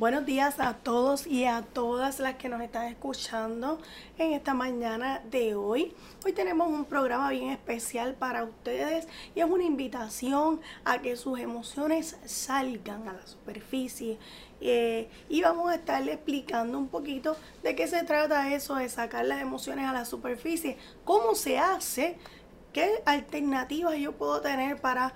Buenos días a todos y a todas las que nos están escuchando en esta mañana de hoy. Hoy tenemos un programa bien especial para ustedes y es una invitación a que sus emociones salgan a la superficie. Eh, y vamos a estarle explicando un poquito de qué se trata eso de sacar las emociones a la superficie, cómo se hace, qué alternativas yo puedo tener para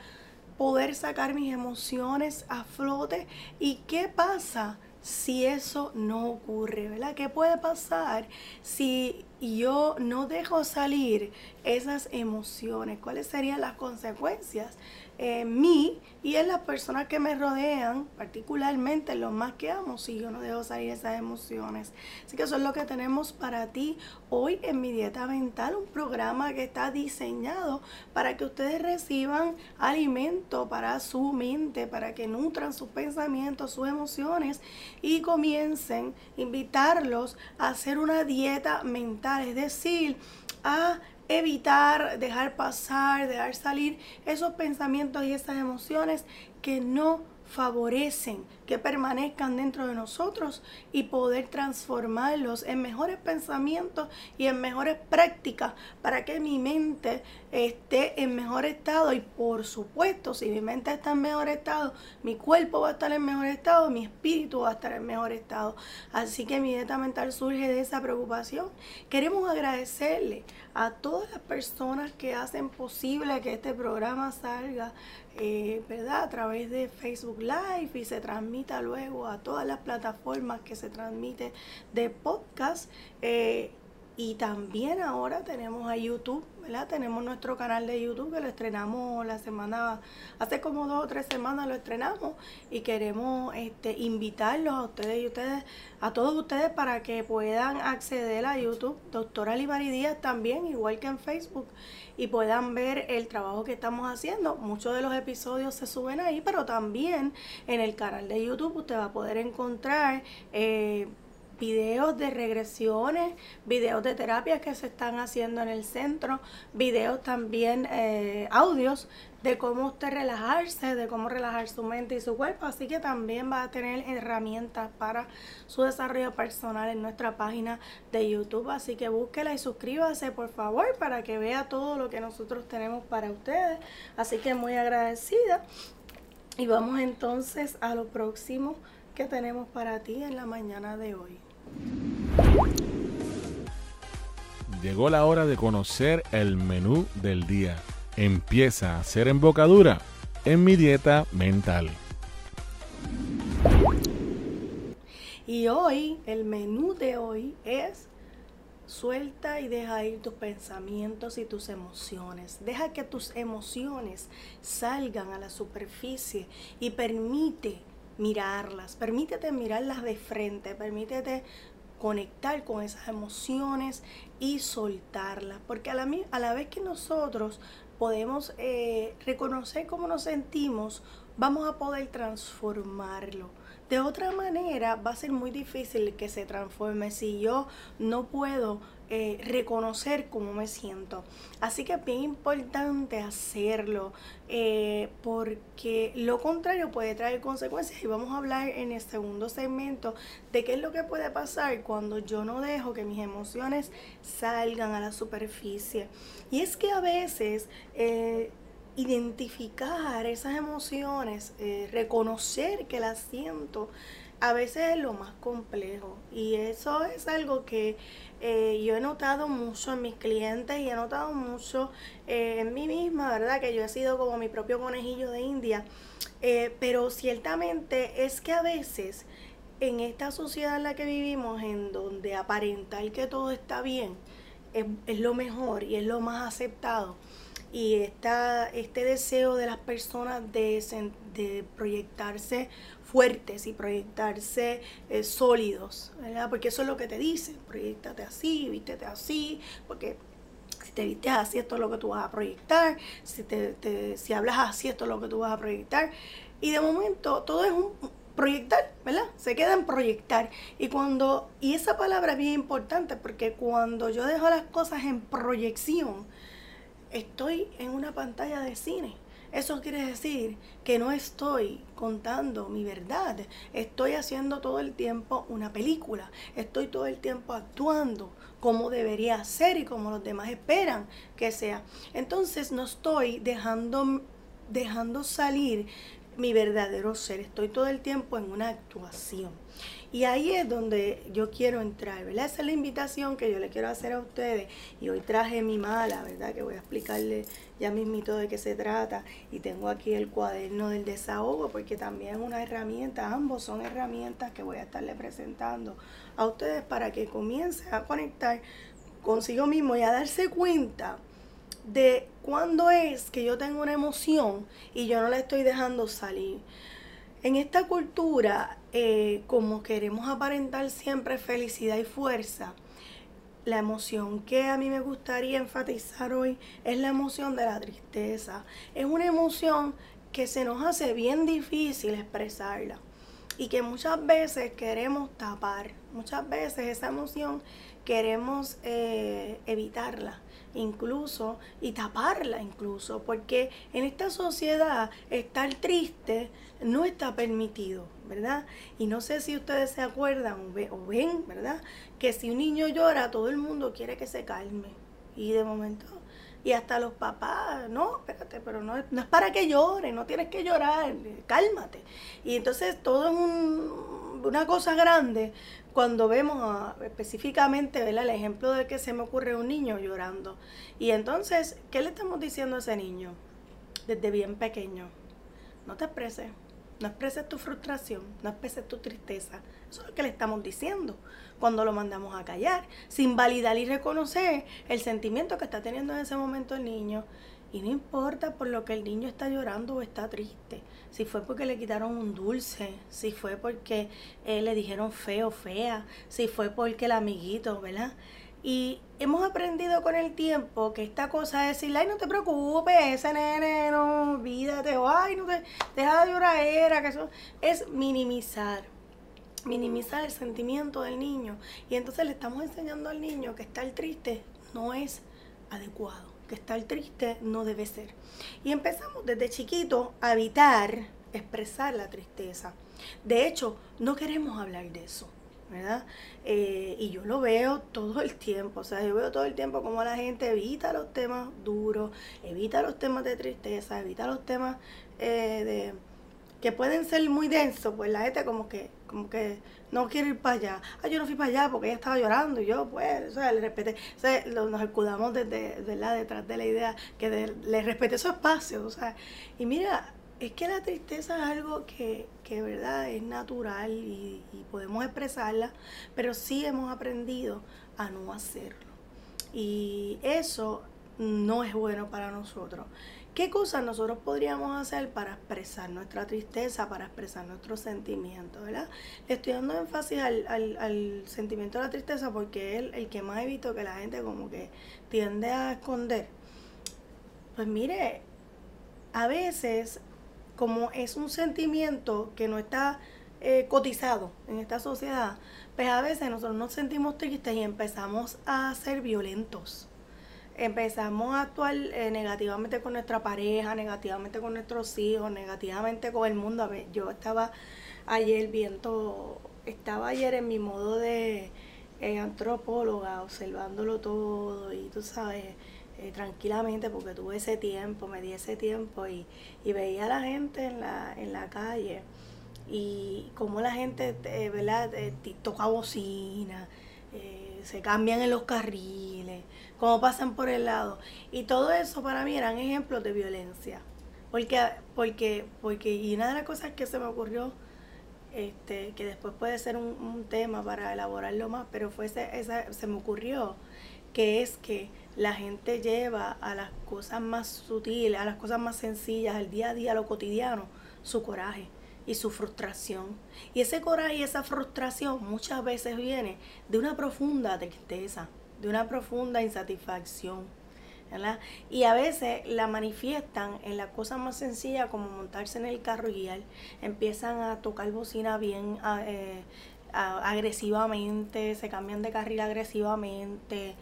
poder sacar mis emociones a flote y qué pasa si eso no ocurre, ¿verdad? ¿Qué puede pasar si yo no dejo salir esas emociones? ¿Cuáles serían las consecuencias? En mí y en las personas que me rodean, particularmente los más que amo, si yo no dejo salir esas emociones. Así que eso es lo que tenemos para ti hoy en mi dieta mental, un programa que está diseñado para que ustedes reciban alimento para su mente, para que nutran sus pensamientos, sus emociones y comiencen a invitarlos a hacer una dieta mental, es decir, a evitar, dejar pasar, dejar salir esos pensamientos y esas emociones que no favorecen que permanezcan dentro de nosotros y poder transformarlos en mejores pensamientos y en mejores prácticas para que mi mente esté en mejor estado. Y por supuesto si mi mente está en mejor estado mi cuerpo va a estar en mejor estado mi espíritu va a estar en mejor estado. Así que mi dieta mental surge de esa preocupación. Queremos agradecerle a todas las personas que hacen posible que este programa salga eh, ¿verdad? A través de Facebook Live y se luego a todas las plataformas que se transmite de podcast. Eh, y también ahora tenemos a YouTube, ¿verdad? Tenemos nuestro canal de YouTube que lo estrenamos la semana, hace como dos o tres semanas lo estrenamos y queremos este, invitarlos a ustedes y ustedes, a todos ustedes para que puedan acceder a YouTube, doctora Livari Díaz también, igual que en Facebook, y puedan ver el trabajo que estamos haciendo. Muchos de los episodios se suben ahí, pero también en el canal de YouTube usted va a poder encontrar... Eh, videos de regresiones, videos de terapias que se están haciendo en el centro, videos también, eh, audios de cómo usted relajarse, de cómo relajar su mente y su cuerpo. Así que también va a tener herramientas para su desarrollo personal en nuestra página de YouTube. Así que búsquela y suscríbase por favor para que vea todo lo que nosotros tenemos para ustedes. Así que muy agradecida. Y vamos entonces a lo próximo que tenemos para ti en la mañana de hoy. Llegó la hora de conocer el menú del día. Empieza a hacer embocadura en mi dieta mental. Y hoy, el menú de hoy es suelta y deja ir tus pensamientos y tus emociones. Deja que tus emociones salgan a la superficie y permite mirarlas, permítete mirarlas de frente, permítete conectar con esas emociones y soltarlas, porque a la, a la vez que nosotros podemos eh, reconocer cómo nos sentimos, vamos a poder transformarlo. De otra manera, va a ser muy difícil que se transforme si yo no puedo eh, reconocer cómo me siento. Así que es bien importante hacerlo eh, porque lo contrario puede traer consecuencias y vamos a hablar en el segundo segmento de qué es lo que puede pasar cuando yo no dejo que mis emociones salgan a la superficie. Y es que a veces... Eh, identificar esas emociones, reconocer que las siento, a veces es lo más complejo. Y eso es algo que eh, yo he notado mucho en mis clientes y he notado mucho eh, en mí misma, ¿verdad? Que yo he sido como mi propio conejillo de India. Eh, pero ciertamente es que a veces en esta sociedad en la que vivimos, en donde aparentar que todo está bien, es, lo mejor y es lo más aceptado. Y esta, este deseo de las personas de, de proyectarse fuertes y proyectarse eh, sólidos, ¿verdad? Porque eso es lo que te dicen, proyectate así, vístete así, porque si te vistes así, esto es lo que tú vas a proyectar, si, te, si hablas así, esto es lo que tú vas a proyectar. Y de momento todo es un proyectar, ¿verdad? Se queda en proyectar. Y cuando, y esa palabra es bien importante porque cuando yo dejo las cosas en proyección, estoy en una pantalla de cine Eso quiere decir que no estoy contando mi verdad. Estoy haciendo todo el tiempo una película. Estoy todo el tiempo actuando como debería ser y como los demás esperan que sea. Entonces no estoy dejando, dejando salir mi verdadero ser. Estoy todo el tiempo en una actuación. Y ahí es donde yo quiero entrar, ¿verdad? Esa es la invitación que yo le quiero hacer a ustedes. Y hoy traje mi mala, ¿verdad? Que voy a explicarle ya mismito de qué se trata. Y tengo aquí el cuaderno del desahogo, porque también es una herramienta, ambos son herramientas que voy a estarle presentando a ustedes para que comiencen a conectar consigo mismo y a darse cuenta de cuándo es que yo tengo una emoción y yo no la estoy dejando salir. En esta cultura, eh, como queremos aparentar siempre felicidad y fuerza, la emoción que a mí me gustaría enfatizar hoy es la emoción de la tristeza. Es una emoción que se nos hace bien difícil expresarla y que muchas veces queremos tapar. Muchas veces esa emoción queremos eh, evitarla incluso y taparla incluso, porque en esta sociedad estar triste no está permitido, ¿verdad? Y no sé si ustedes se acuerdan o ven, ¿verdad? Que si un niño llora, todo el mundo quiere que se calme. Y de momento, y hasta los papás, no, espérate, pero no, no es para que llore, no tienes que llorar, cálmate. Y entonces todo es un, una cosa grande cuando vemos específicamente el ejemplo de que se me ocurre un niño llorando. Y entonces, ¿qué le estamos diciendo a ese niño? Desde bien pequeño, no te expreses, no expreses tu frustración, no expreses tu tristeza. Eso es lo que le estamos diciendo cuando lo mandamos a callar, sin validar y reconocer el sentimiento que está teniendo en ese momento el niño. Y no importa por lo que el niño está llorando o está triste si fue porque le quitaron un dulce, si fue porque eh, le dijeron feo, fea, si fue porque el amiguito, ¿verdad? Y hemos aprendido con el tiempo que esta cosa de decirle, ay, no te preocupes, ese nene, no, olvídate, o ay, no te, deja de llorar, era, que eso es minimizar, minimizar el sentimiento del niño. Y entonces le estamos enseñando al niño que estar triste no es adecuado que estar triste no debe ser. Y empezamos desde chiquito a evitar expresar la tristeza. De hecho, no queremos hablar de eso, ¿verdad? Eh, y yo lo veo todo el tiempo, o sea, yo veo todo el tiempo como la gente evita los temas duros, evita los temas de tristeza, evita los temas eh, de que pueden ser muy densos, pues la gente como que, como que no quiere ir para allá. Ah, yo no fui para allá porque ella estaba llorando y yo, pues, o sea, le respeté. O sea, nos escudamos desde, ¿verdad? detrás de la idea que le respeté su espacio, o sea. Y mira, es que la tristeza es algo que, que verdad, es natural y, podemos expresarla, pero sí hemos aprendido a no hacerlo. Y eso no es bueno para nosotros. ¿Qué cosas nosotros podríamos hacer para expresar nuestra tristeza, para expresar nuestros sentimientos, verdad? Le estoy dando énfasis al, al, sentimiento de la tristeza porque es el, que más evito que la gente como que tiende a esconder. Pues mire, a veces, como es un sentimiento que no está eh, cotizado en esta sociedad, pues a veces nosotros nos sentimos tristes y empezamos a ser violentos empezamos a actuar eh, negativamente con nuestra pareja, negativamente con nuestros hijos, negativamente con el mundo. Yo estaba ayer viendo, estaba ayer en mi modo de eh, antropóloga, observándolo todo y tú sabes, eh, tranquilamente porque tuve ese tiempo, me di ese tiempo y, y veía a la gente en la, en la calle y cómo la gente, ¿verdad?, toca bocina, se cambian en los carriles cómo pasan por el lado. Y todo eso para mí eran ejemplos de violencia. Porque, porque, porque, y una de las cosas que se me ocurrió, este, que después puede ser un, tema para elaborarlo más, pero fue esa, se me ocurrió que es que la gente lleva a las cosas más sutiles, a las cosas más sencillas, al día a día, a lo cotidiano, su coraje y su frustración. Y ese coraje y esa frustración muchas veces viene de una profunda tristeza de una profunda insatisfacción. Y a veces la manifiestan en la cosa más sencilla como montarse en el carro y guiar. Empiezan a tocar bocina bien, eh, agresivamente, se cambian de carril agresivamente.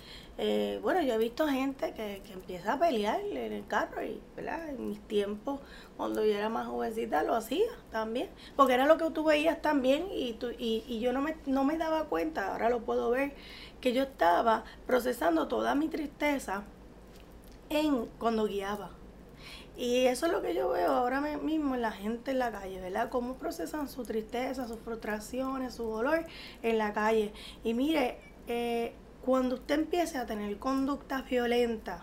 Eh, bueno, yo he visto gente que, empieza a pelear en el carro y, ¿verdad? En mis tiempos, cuando yo era más jovencita, lo hacía también, porque era lo que tú veías también y, tú, y, y yo no me, no me daba cuenta, ahora lo puedo ver, que yo estaba procesando toda mi tristeza en cuando guiaba. Y eso es lo que yo veo ahora mismo en la gente en la calle, ¿verdad? Cómo procesan su tristeza, sus frustraciones, su dolor en la calle. Y mire, eh, cuando usted empiece a tener conductas violentas,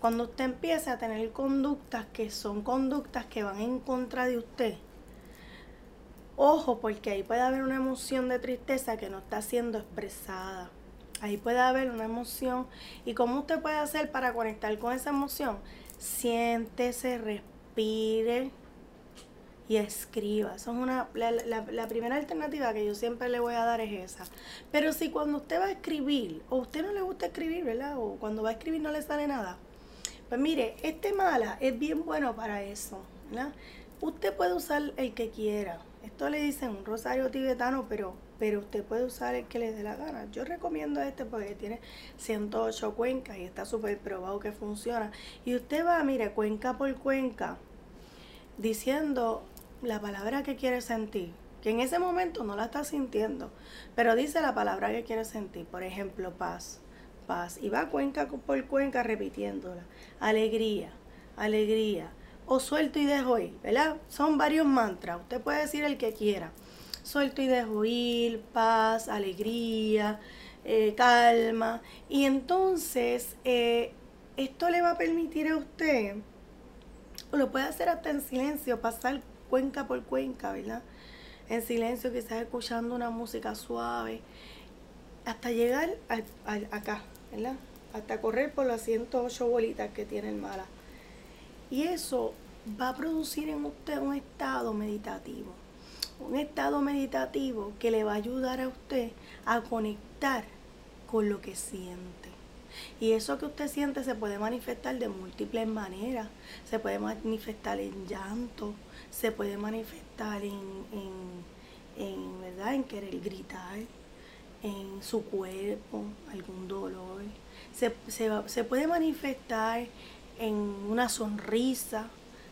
cuando usted empiece a tener conductas que son conductas que van en contra de usted, ojo, porque ahí puede haber una emoción de tristeza que no está siendo expresada. Ahí puede haber una emoción. ¿Y cómo usted puede hacer para conectar con esa emoción? siéntese, respire y escriba. Es una, la, primera alternativa que yo siempre le voy a dar es esa. Pero si cuando usted va a escribir, o usted no le gusta escribir, ¿verdad? O cuando va a escribir no le sale nada, pues mire, este mala es bien bueno para eso. Usted puede usar el que quiera. Esto le dicen un rosario tibetano, pero pero usted puede usar el que le dé la gana. Yo recomiendo este porque tiene 108 cuencas y está súper probado que funciona. Y usted va, mire, cuenca por cuenca, diciendo la palabra que quiere sentir, que en ese momento no la está sintiendo, pero dice la palabra que quiere sentir. Por ejemplo, paz, paz. Y va cuenca por cuenca repitiéndola. Alegría, alegría. O suelto y dejo ir, ¿verdad? Son varios mantras. Usted puede decir el que quiera suelto y dejo ir, paz, alegría, eh, calma. Y entonces eh, esto le va a permitir a usted, lo puede hacer hasta en silencio, pasar cuenca por cuenca, ¿verdad? En silencio, quizás escuchando una música suave, hasta llegar acá, ¿verdad? Hasta correr por las 108 bolitas que tiene el mala. Y eso va a producir en usted un estado meditativo un estado meditativo que le va a ayudar a usted a conectar con lo que siente. Y eso que usted siente se puede manifestar de múltiples maneras. Se puede manifestar en llanto, se puede manifestar en, en, ¿verdad? en querer gritar, en su cuerpo, algún dolor. Se, se puede manifestar en una sonrisa,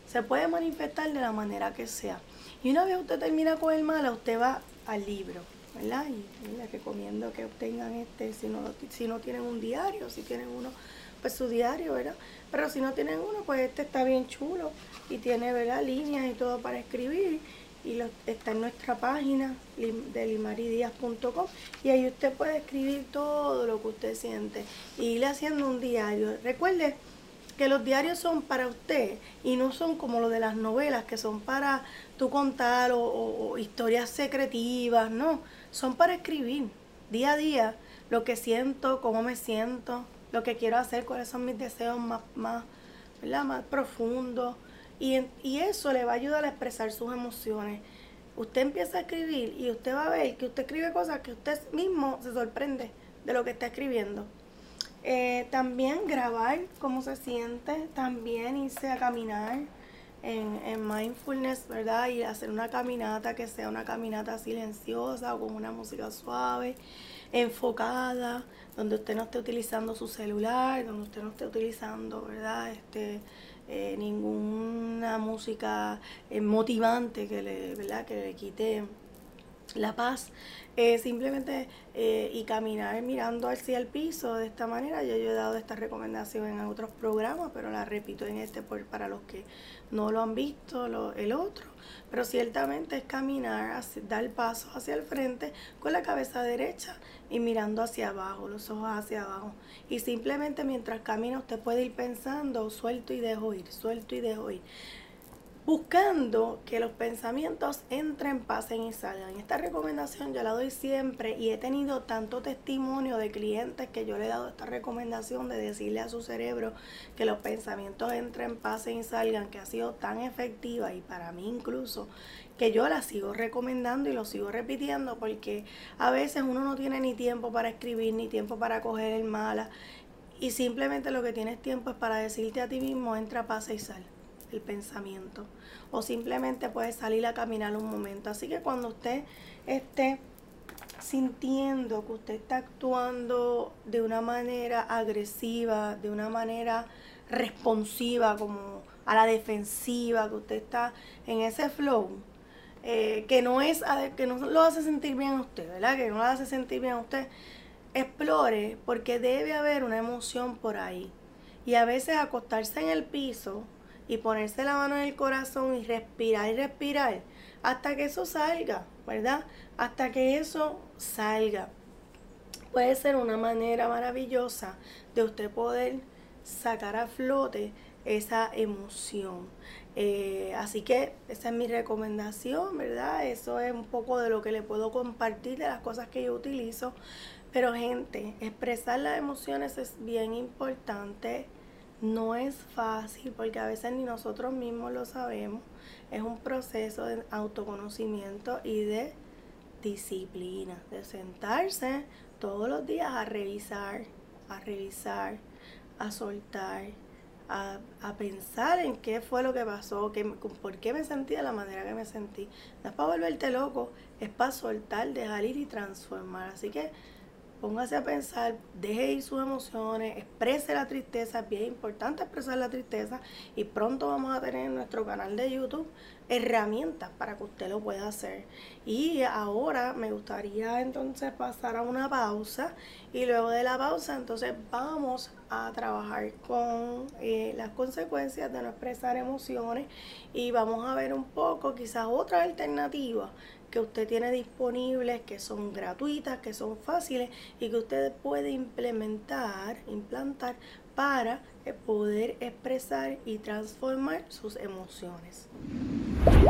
se puede manifestar de la manera que sea. Y una vez usted termina con el mala, usted va al libro, ¿verdad? Y les recomiendo que obtengan este, si no, si no tienen un diario, si tienen uno, pues su diario, ¿verdad? Pero si no tienen uno, pues este está bien chulo y tiene, ¿verdad? Líneas y todo para escribir. Y lo, está en nuestra página de limaridias.com y ahí usted puede escribir todo lo que usted siente y ir haciendo un diario. Recuerde que los diarios son para usted y no son como lo de las novelas, que son para tú contar o, historias secretivas, no, son para escribir día a día lo que siento, cómo me siento, lo que quiero hacer, cuáles son mis deseos más, más, más profundos. Y, y eso le va a ayudar a expresar sus emociones. Usted empieza a escribir y usted va a ver que usted escribe cosas que usted mismo se sorprende de lo que está escribiendo. Eh, también grabar cómo se siente, también irse a caminar en, en, mindfulness, ¿verdad? Y hacer una caminata que sea una caminata silenciosa o con una música suave, enfocada, donde usted no esté utilizando su celular, donde usted no esté utilizando, ¿verdad? Este, eh, ninguna música eh, motivante que le, ¿verdad? Que le quite la paz. Eh, simplemente eh, y caminar mirando hacia el piso de esta manera. Ya yo he dado esta recomendación en otros programas, pero la repito en este por, para los que no lo han visto, el otro. Pero ciertamente es caminar, dar paso hacia el frente con la cabeza derecha y mirando hacia abajo, los ojos hacia abajo. Y simplemente mientras camina usted puede ir pensando, suelto y dejo ir, suelto y dejo ir buscando que los pensamientos entren, pasen y salgan. Esta recomendación yo la doy siempre y he tenido tanto testimonio de clientes que yo le he dado esta recomendación de decirle a su cerebro que los pensamientos entren, pasen y salgan, que ha sido tan efectiva y para mí incluso que yo la sigo recomendando y lo sigo repitiendo porque a veces uno no tiene ni tiempo para escribir ni tiempo para coger el mala y simplemente lo que tienes tiempo es para decirte a ti mismo entra, pasa y sal el pensamiento. O simplemente puede salir a caminar un momento. Así que cuando usted esté sintiendo que usted está actuando de una manera agresiva, de una manera responsiva, como a la defensiva, que usted está en ese flow, eh, que no es que no lo hace sentir bien a usted, ¿verdad? Que no lo hace sentir bien a usted, explore porque debe haber una emoción por ahí. Y a veces acostarse en el piso y ponerse la mano en el corazón y respirar y respirar hasta que eso salga, ¿verdad? Hasta que eso salga. Puede ser una manera maravillosa de usted poder sacar a flote esa emoción. Eh, así que esa es mi recomendación, ¿verdad? Eso es un poco de lo que le puedo compartir de las cosas que yo utilizo. Pero gente, expresar las emociones es bien importante. No es fácil porque a veces ni nosotros mismos lo sabemos. Es un proceso de autoconocimiento y de disciplina, de sentarse todos los días a revisar, a revisar, a soltar, a, pensar en qué fue lo que pasó, que, por qué me sentí de la manera que me sentí. No es para volverte loco, es para soltar, dejar ir y transformar. Así que póngase a pensar, deje ir sus emociones, exprese la tristeza, es bien importante expresar la tristeza y pronto vamos a tener en nuestro canal de YouTube herramientas para que usted lo pueda hacer. Y ahora me gustaría entonces pasar a una pausa y luego de la pausa entonces vamos a trabajar con eh, las consecuencias de no expresar emociones y vamos a ver un poco quizás otra alternativa que usted tiene disponibles, que son gratuitas, que son fáciles y que usted puede implementar, implantar para eh, poder expresar y transformar sus emociones.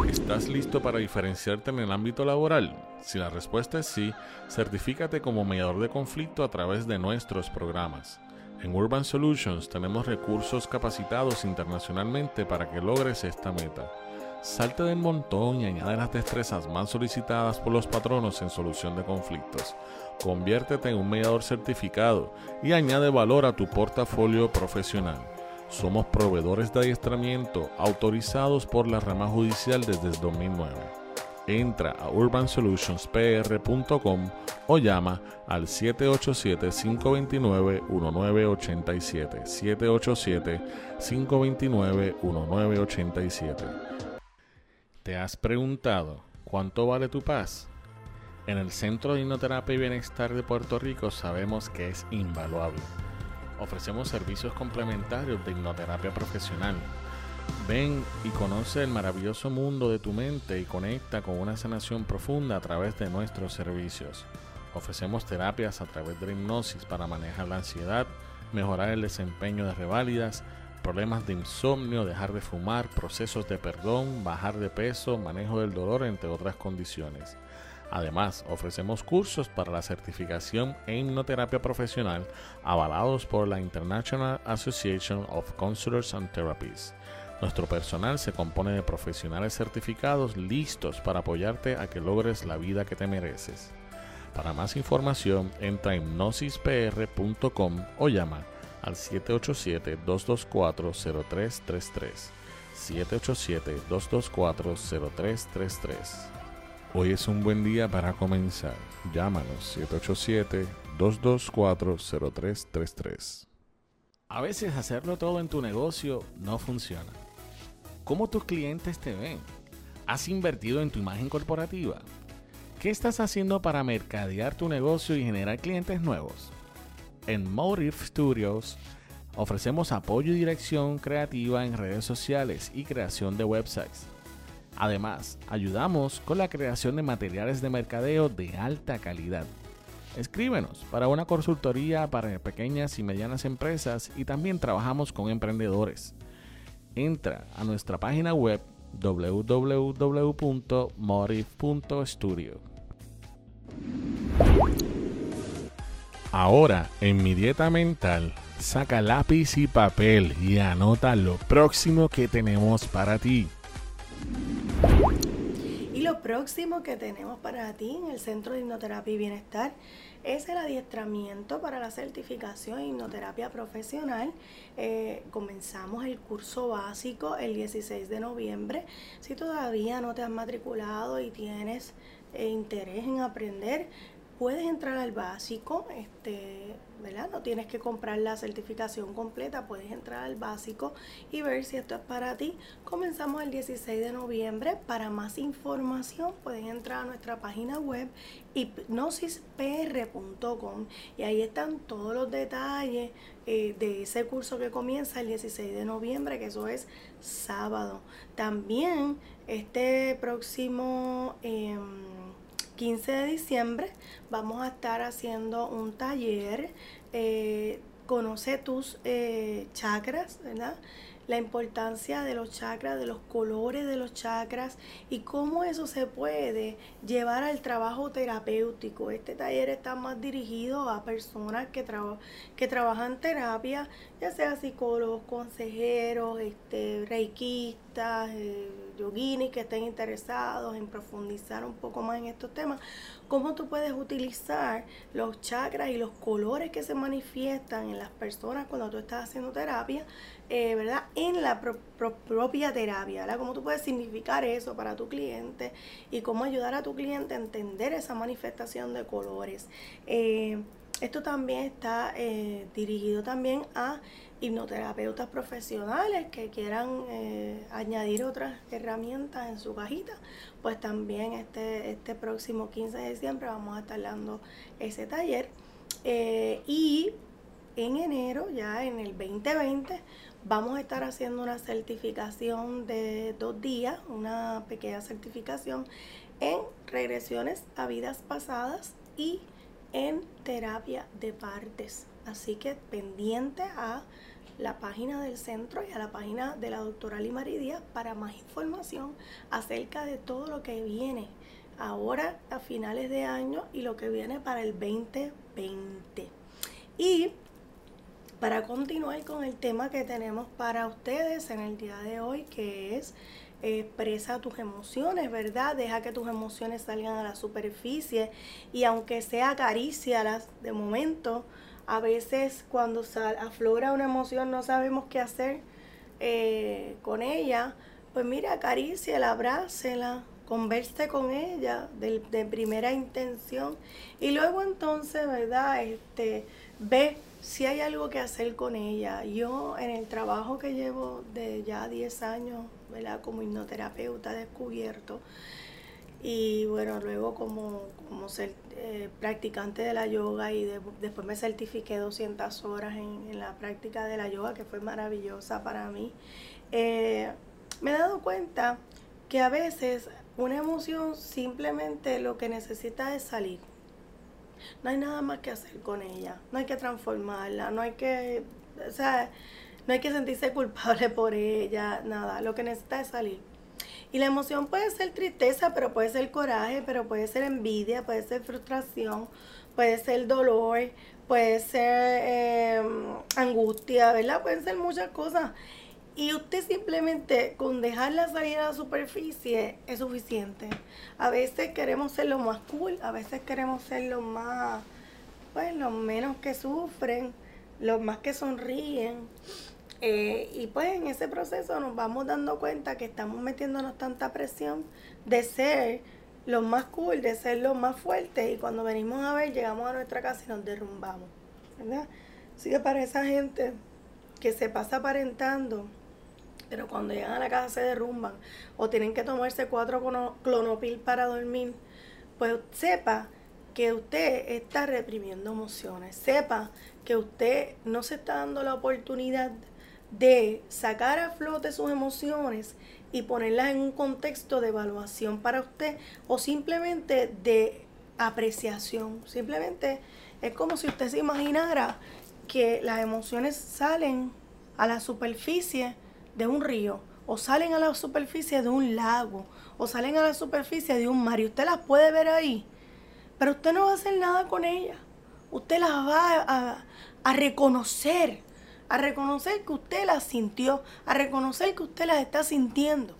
¿Estás listo para diferenciarte en el ámbito laboral? Si la respuesta es sí, certifícate como mediador de conflicto a través de nuestros programas. En Urban Solutions tenemos recursos capacitados internacionalmente para que logres esta meta. Salte del montón y añade las destrezas más solicitadas por los patronos en solución de conflictos. Conviértete en un mediador certificado y añade valor a tu portafolio profesional. Somos proveedores de adiestramiento autorizados por la rama judicial desde el 2009. Entra a urbansolutionspr.com o llama al 787-529-1987. 787-529-1987. ¿Te has preguntado cuánto vale tu paz? En el Centro de Hipnoterapia y Bienestar de Puerto Rico sabemos que es invaluable. Ofrecemos servicios complementarios de hipnoterapia profesional. Ven y conoce el maravilloso mundo de tu mente y conecta con una sanación profunda a través de nuestros servicios. Ofrecemos terapias a través de la hipnosis para manejar la ansiedad, mejorar el desempeño de reválidas, problemas de insomnio, dejar de fumar, procesos de perdón, bajar de peso, manejo del dolor, entre otras condiciones. Además, ofrecemos cursos para la certificación en hipnoterapia profesional avalados por la International Association of Counselors and Therapists. Nuestro personal se compone de profesionales certificados listos para apoyarte a que logres la vida que te mereces. Para más información, entra en hipnosispr.com o llama al 787-224-0333. 787-224-0333. Hoy es un buen día para comenzar. Llámanos 787-224-0333. A veces hacerlo todo en tu negocio no funciona. ¿Cómo tus clientes te ven? ¿Has invertido en tu imagen corporativa? ¿Qué estás haciendo para mercadear tu negocio y generar clientes nuevos? En Motive Studios ofrecemos apoyo y dirección creativa en redes sociales y creación de websites. Además, ayudamos con la creación de materiales de mercadeo de alta calidad. Escríbenos para una consultoría para pequeñas y medianas empresas y también trabajamos con emprendedores. Entra a nuestra página web www.motive.studio. Ahora, en mi dieta mental, saca lápiz y papel y anota lo próximo que tenemos para ti. Y lo próximo que tenemos para ti en el Centro de Hipnoterapia y Bienestar es el adiestramiento para la certificación en hipnoterapia profesional. Eh, comenzamos el curso básico el 16 de noviembre. Si todavía no te has matriculado y tienes eh, interés en aprender, puedes entrar al básico, este, ¿verdad? No tienes que comprar la certificación completa, puedes entrar al básico y ver si esto es para ti. Comenzamos el 16 de noviembre. Para más información pueden entrar a nuestra página web hipnosispr.com y ahí están todos los detalles eh, de ese curso que comienza el 16 de noviembre, que eso es sábado. También este próximo... 15 de diciembre vamos a estar haciendo un taller, eh, conoce tus eh, chakras, ¿verdad? La importancia de los chakras, de los colores de los chakras y cómo eso se puede llevar al trabajo terapéutico. Este taller está más dirigido a personas que, que trabajan terapia, ya sea psicólogos, consejeros, este, reikistas, eh, que estén interesados en profundizar un poco más en estos temas, cómo tú puedes utilizar los chakras y los colores que se manifiestan en las personas cuando tú estás haciendo terapia eh, ¿verdad? En la propia terapia, ¿verdad? Cómo tú puedes significar eso para tu cliente y cómo ayudar a tu cliente a entender esa manifestación de colores. Eh, esto también está eh, dirigido también a hipnoterapeutas profesionales que quieran añadir otras herramientas en su cajita, pues también este, este próximo 15 de diciembre vamos a estar dando ese taller. y en enero, ya en el 2020, Vamos a estar haciendo una certificación de dos días, una pequeña certificación en regresiones a vidas pasadas y en terapia de partes. Así que pendiente a la página del centro y a la página de la doctora Limaridia para más información acerca de todo lo que viene ahora a finales de año y lo que viene para el 2020. Y para continuar con el tema que tenemos para ustedes en el día de hoy, que es expresa tus emociones, ¿verdad? Deja que tus emociones salgan a la superficie y aunque sea acarícialas de momento, a veces cuando aflora una emoción no sabemos qué hacer eh, con ella, pues mira, acaríciala, abrácela, converse con ella de, de primera intención y luego entonces, ¿verdad? Este, ve si hay algo que hacer con ella. Yo en el trabajo que llevo de ya 10 años, ¿verdad? Como hipnoterapeuta descubierto y bueno, luego como, como ser, eh, practicante de la yoga y después me certifiqué 200 horas en, la práctica de la yoga, que fue maravillosa para mí. Eh, me he dado cuenta que a veces una emoción simplemente lo que necesita es salir no hay nada más que hacer con ella, no hay que transformarla, no hay que, o sea, no hay que sentirse culpable por ella, nada, lo que necesita es salir. Y la emoción puede ser tristeza, pero puede ser coraje, pero puede ser envidia, puede ser frustración, puede ser dolor, puede ser em, angustia, ¿verdad? Pueden ser muchas cosas. Y usted simplemente con dejarla salir a la superficie es suficiente. A veces queremos ser los más cool, a veces queremos ser los más, pues los menos que sufren, los más que sonríen. Eh, y pues en ese proceso nos vamos dando cuenta que estamos metiéndonos tanta presión de ser los más cool, de ser los más fuertes. Y cuando venimos a ver, llegamos a nuestra casa y nos derrumbamos. ¿Verdad? Así que para esa gente que se pasa aparentando, pero cuando llegan a la casa se derrumban o tienen que tomarse cuatro clonopil para dormir, pues sepa que usted está reprimiendo emociones, sepa que usted no se está dando la oportunidad de sacar a flote sus emociones y ponerlas en un contexto de evaluación para usted o simplemente de apreciación. Simplemente es como si usted se imaginara que las emociones salen a la superficie de un río, o salen a la superficie de un lago, o salen a la superficie de un mar, y usted las puede ver ahí, pero usted no va a hacer nada con ellas. Usted las va a, reconocer, a reconocer que usted las sintió, a reconocer que usted las está sintiendo,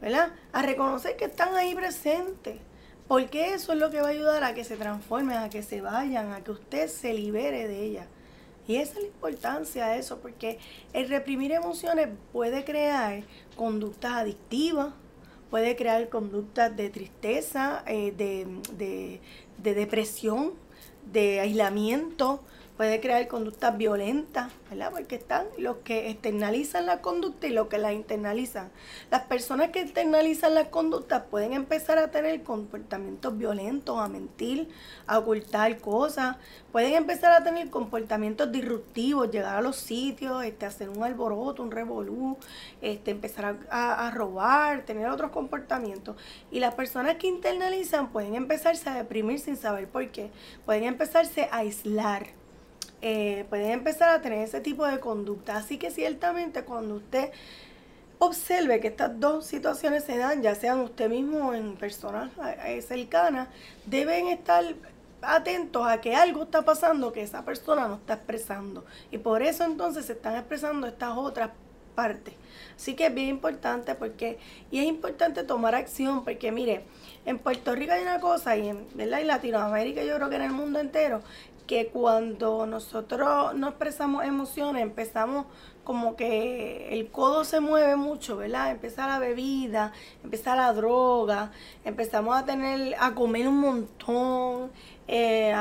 ¿verdad? A reconocer que están ahí presentes. Porque eso es lo que va a ayudar a que se transformen, a que se vayan, a que usted se libere de ellas. Y esa es la importancia de eso, porque el reprimir emociones puede crear conductas adictivas, puede crear conductas de tristeza, eh, de, de depresión, de aislamiento, puede crear conductas violentas, ¿verdad? Porque están los que externalizan la conducta y los que la internalizan. Las personas que externalizan las conductas pueden empezar a tener comportamientos violentos, a mentir, a ocultar cosas, pueden empezar a tener comportamientos disruptivos, llegar a los sitios, este, hacer un alboroto, un revolú, este, empezar a, a robar, tener otros comportamientos. Y las personas que internalizan pueden empezarse a deprimir sin saber por qué, pueden empezarse a aislar eh, pueden empezar a tener ese tipo de conducta. Así que ciertamente cuando usted observe que estas dos situaciones se dan, ya sean usted mismo o en personas eh, cercanas, deben estar atentos a que algo está pasando que esa persona no está expresando. Y por eso entonces se están expresando estas otras partes. Así que es bien importante porque, y es importante tomar acción porque mire, en Puerto Rico hay una cosa y en, ¿verdad? en Latinoamérica yo creo que en el mundo entero, que cuando nosotros no expresamos emociones, empezamos como que el codo se mueve mucho, ¿verdad? Empieza la bebida, empieza la droga, empezamos a tener, a comer un montón, eh,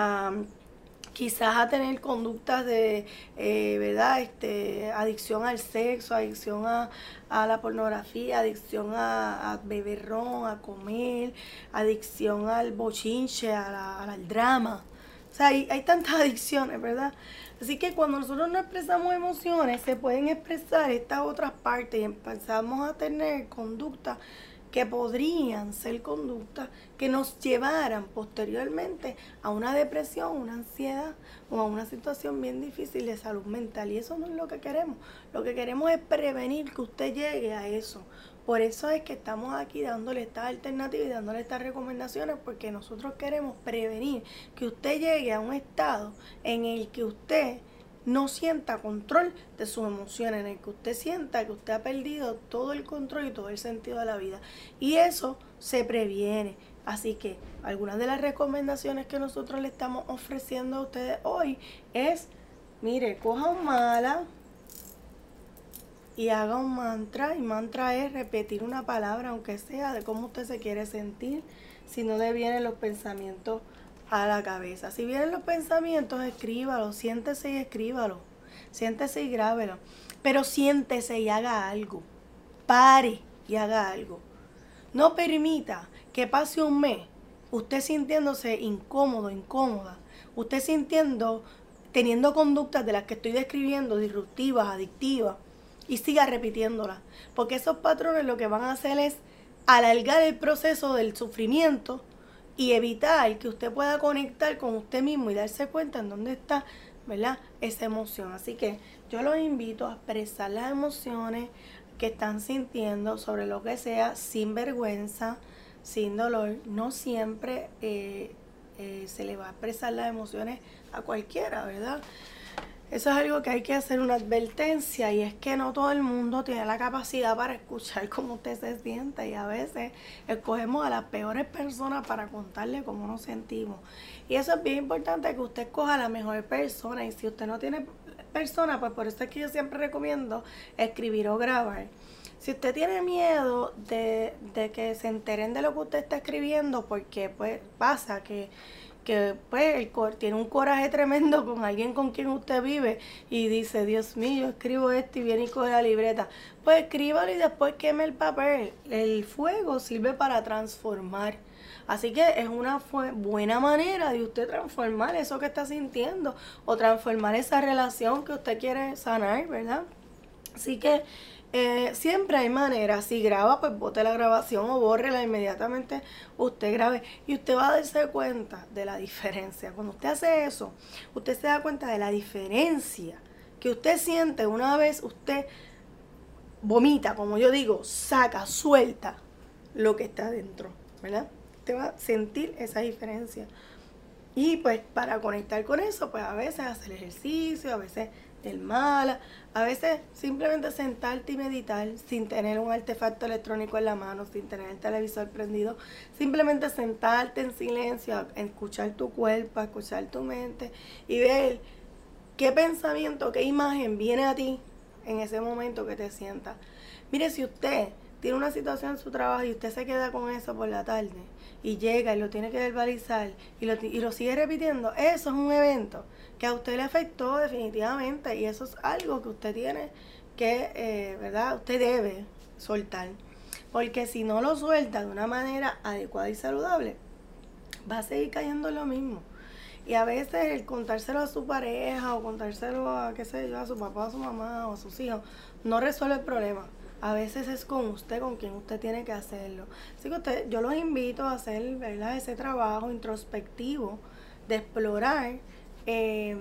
quizás a tener conductas de, eh, ¿verdad? Este, adicción al sexo, adicción a, la pornografía, adicción a, beber ron, a comer, adicción al bochinche, al drama. O sea, hay, hay tantas adicciones, ¿verdad? Así que cuando nosotros no expresamos emociones, se pueden expresar estas otras partes y empezamos a tener conductas que podrían ser conductas que nos llevaran posteriormente a una depresión, una ansiedad o a una situación bien difícil de salud mental. Y eso no es lo que queremos. Lo que queremos es prevenir que usted llegue a eso. Por eso es que estamos aquí dándole estas alternativas y dándole estas recomendaciones porque nosotros queremos prevenir que usted llegue a un estado en el que usted no sienta control de sus emociones, en el que usted sienta que usted ha perdido todo el control y todo el sentido de la vida. Y eso se previene. Así que algunas de las recomendaciones que nosotros le estamos ofreciendo a ustedes hoy es, mire, coja un mala, y haga un mantra. Y mantra es repetir una palabra, aunque sea de cómo usted se quiere sentir, si no le vienen los pensamientos a la cabeza. Si vienen los pensamientos, escríbalo, siéntese y escríbalo. Siéntese y grábelo. Pero siéntese y haga algo. Pare y haga algo. No permita que pase un mes usted sintiéndose incómodo, incómoda. Usted sintiendo, teniendo conductas de las que estoy describiendo, disruptivas, adictivas y siga repitiéndola. Porque esos patrones lo que van a hacer es alargar el proceso del sufrimiento y evitar que usted pueda conectar con usted mismo y darse cuenta en dónde está, ¿verdad? Esa emoción. Así que yo los invito a expresar las emociones que están sintiendo sobre lo que sea, sin vergüenza, sin dolor. No siempre eh, eh, se le va a expresar las emociones a cualquiera, ¿verdad? Eso es algo que hay que hacer una advertencia y es que no todo el mundo tiene la capacidad para escuchar cómo usted se siente y a veces escogemos a las peores personas para contarle cómo nos sentimos. Y eso es bien importante que usted escoja a la mejor persona y si usted no tiene persona, pues por eso es que yo siempre recomiendo escribir o grabar. Si usted tiene miedo de, de que se enteren de lo que usted está escribiendo, porque pues pasa que que pues tiene un coraje tremendo con alguien con quien usted vive y dice, Dios mío, escribo esto y viene y coge la libreta. Pues escríbalo y después queme el papel. El fuego sirve para transformar. Así que es una buena manera de usted transformar eso que está sintiendo o transformar esa relación que usted quiere sanar, ¿verdad? Así que eh, siempre hay maneras. Si graba, pues bote la grabación o bórrela inmediatamente. Usted grabe y usted va a darse cuenta de la diferencia. Cuando usted hace eso, usted se da cuenta de la diferencia que usted siente una vez usted vomita, como yo digo, saca, suelta lo que está dentro, ¿verdad? Usted va a sentir esa diferencia. Y pues para conectar con eso, pues a veces hacer ejercicio, a veces el mala. A veces simplemente sentarte y meditar sin tener un artefacto electrónico en la mano, sin tener el televisor prendido. Simplemente sentarte en silencio, escuchar tu cuerpo, escuchar tu mente y ver qué pensamiento, qué imagen viene a ti en ese momento que te sientas. Mire, si usted tiene una situación en su trabajo y usted se queda con eso por la tarde y llega y lo tiene que verbalizar y lo, y lo sigue repitiendo, eso es un evento que a usted le afectó definitivamente y eso es algo que usted tiene que, eh, ¿verdad? Usted debe soltar. Porque si no lo suelta de una manera adecuada y saludable, va a seguir cayendo en lo mismo. Y a veces el contárselo a su pareja o contárselo a, qué sé yo, a su papá, a su mamá o a sus hijos, no resuelve el problema. A veces es con usted, con quien usted tiene que hacerlo. Así que usted, yo los invito a hacer ¿verdad? ese trabajo introspectivo de explorar eh,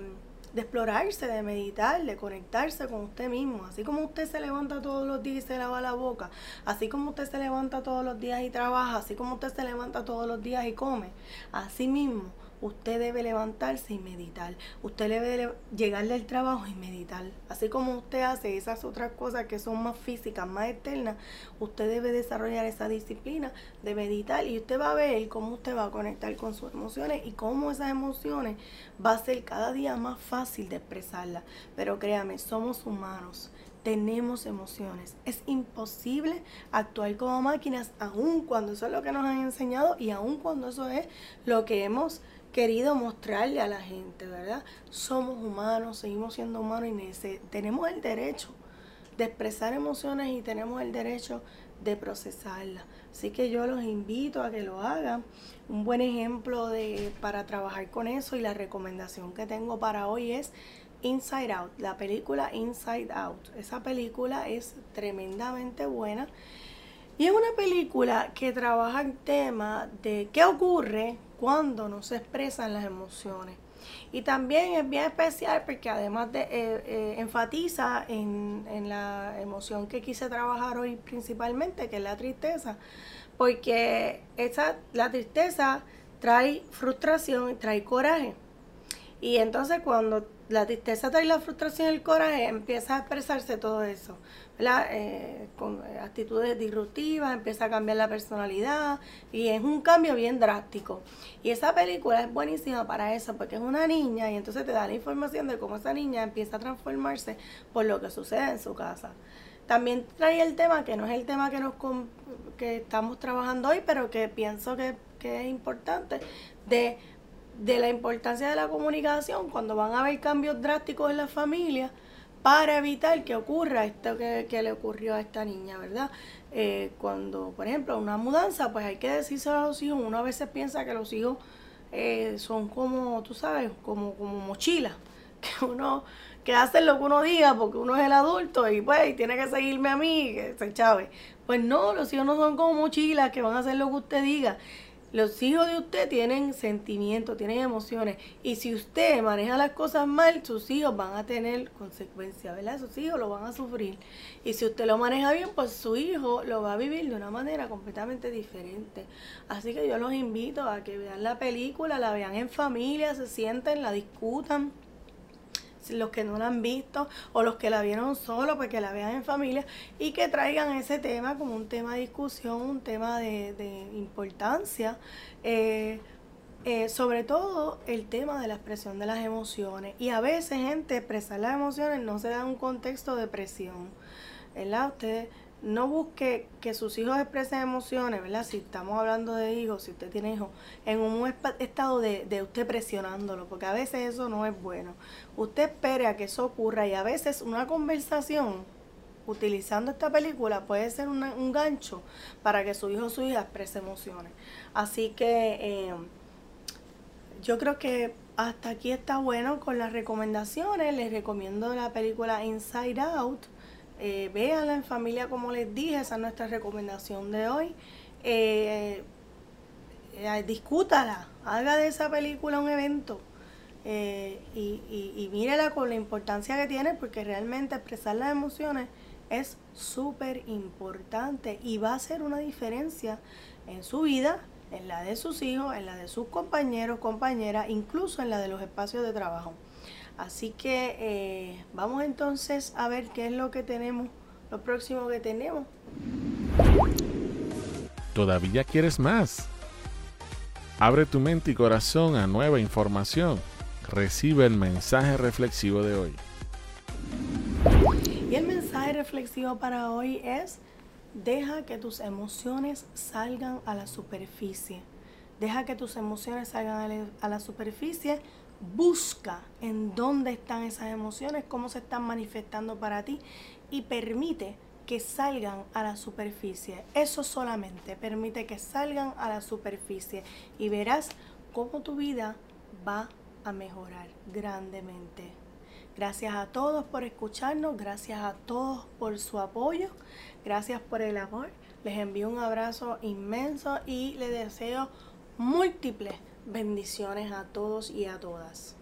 de explorarse, de meditar, de conectarse con usted mismo. Así como usted se levanta todos los días y se lava la boca, así como usted se levanta todos los días y trabaja, así como usted se levanta todos los días y come, así mismo usted debe levantarse y meditar. Usted debe llegarle al trabajo y meditar. Así como usted hace esas otras cosas que son más físicas, más externas, usted debe desarrollar esa disciplina de meditar y usted va a ver cómo usted va a conectar con sus emociones y cómo esas emociones va a ser cada día más fácil de expresarlas. Pero créame, somos humanos tenemos emociones. Es imposible actuar como máquinas, aun cuando eso es lo que nos han enseñado y aun cuando eso es lo que hemos querido mostrarle a la gente, ¿verdad? Somos humanos, seguimos siendo humanos y tenemos el derecho de expresar emociones y tenemos el derecho de procesarlas. Así que yo los invito a que lo hagan. Un buen ejemplo de para trabajar con eso y la recomendación que tengo para hoy es Inside Out, la película Inside Out. Esa película es tremendamente buena y es una película que trabaja el tema de qué ocurre cuando no se expresan las emociones. Y también es bien especial porque además de eh, eh, enfatiza en, la emoción que quise trabajar hoy principalmente, que es la tristeza, porque esa, la tristeza trae frustración y trae coraje. Y entonces cuando la tristeza trae la frustración y el coraje, empieza a expresarse todo eso. Eh, con actitudes disruptivas, empieza a cambiar la personalidad y es un cambio bien drástico. Y esa película es buenísima para eso porque es una niña y entonces te da la información de cómo esa niña empieza a transformarse por lo que sucede en su casa. También trae el tema que no es el tema que nos que estamos trabajando hoy, pero que pienso que, es importante de la importancia de la comunicación cuando van a haber cambios drásticos en la familia para evitar que ocurra esto que, le ocurrió a esta niña, ¿verdad? Eh, cuando, por ejemplo, una mudanza, pues hay que decírselo a los hijos. Uno a veces piensa que los hijos eh, son como, tú sabes, como, como mochilas, que uno que hacen lo que uno diga porque uno es el adulto y pues tiene que seguirme a mí, que se chave. Pues no, los hijos no son como mochilas que van a hacer lo que usted diga. Los hijos de usted tienen sentimientos, tienen emociones. Y si usted maneja las cosas mal, sus hijos van a tener consecuencias, ¿verdad? Sus hijos lo van a sufrir. Y si usted lo maneja bien, pues su hijo lo va a vivir de una manera completamente diferente. Así que yo los invito a que vean la película, la vean en familia, se sienten, la discutan los que no la han visto o los que la vieron solo, pues que la vean en familia y que traigan ese tema como un tema de discusión, un tema de, importancia. Eh, eh, sobre todo el tema de la expresión de las emociones. Y a veces, gente, expresar las emociones no se da en un contexto de presión. ¿Verdad? Ustedes no busque que sus hijos expresen emociones, ¿verdad? Si estamos hablando de hijos, si usted tiene hijos, en un estado de, de, usted presionándolo, porque a veces eso no es bueno. Usted espere a que eso ocurra y a veces una conversación utilizando esta película puede ser un gancho para que su hijo o su hija exprese emociones. Así que eh, yo creo que hasta aquí está bueno con las recomendaciones. Les recomiendo la película Inside Out eh, véanla en familia, como les dije, esa es nuestra recomendación de hoy. Eh, eh, discútala, haga de esa película un evento y, y, y mírela con la importancia que tiene, porque realmente expresar las emociones es súper importante y va a hacer una diferencia en su vida, en la de sus hijos, en la de sus compañeros, compañeras, incluso en la de los espacios de trabajo. Así que eh, vamos entonces a ver qué es lo que tenemos, lo próximo que tenemos. ¿Todavía quieres más? Abre tu mente y corazón a nueva información. Recibe el mensaje reflexivo de hoy. Y el mensaje reflexivo para hoy es Deja que tus emociones salgan a la superficie. Deja que tus emociones salgan a la superficie. Busca en dónde están esas emociones, cómo se están manifestando para ti y permite que salgan a la superficie. Eso solamente permite que salgan a la superficie y verás cómo tu vida va a mejorar grandemente. Gracias a todos por escucharnos, gracias a todos por su apoyo, gracias por el amor. Les envío un abrazo inmenso y les deseo múltiples bendiciones a todos y a todas.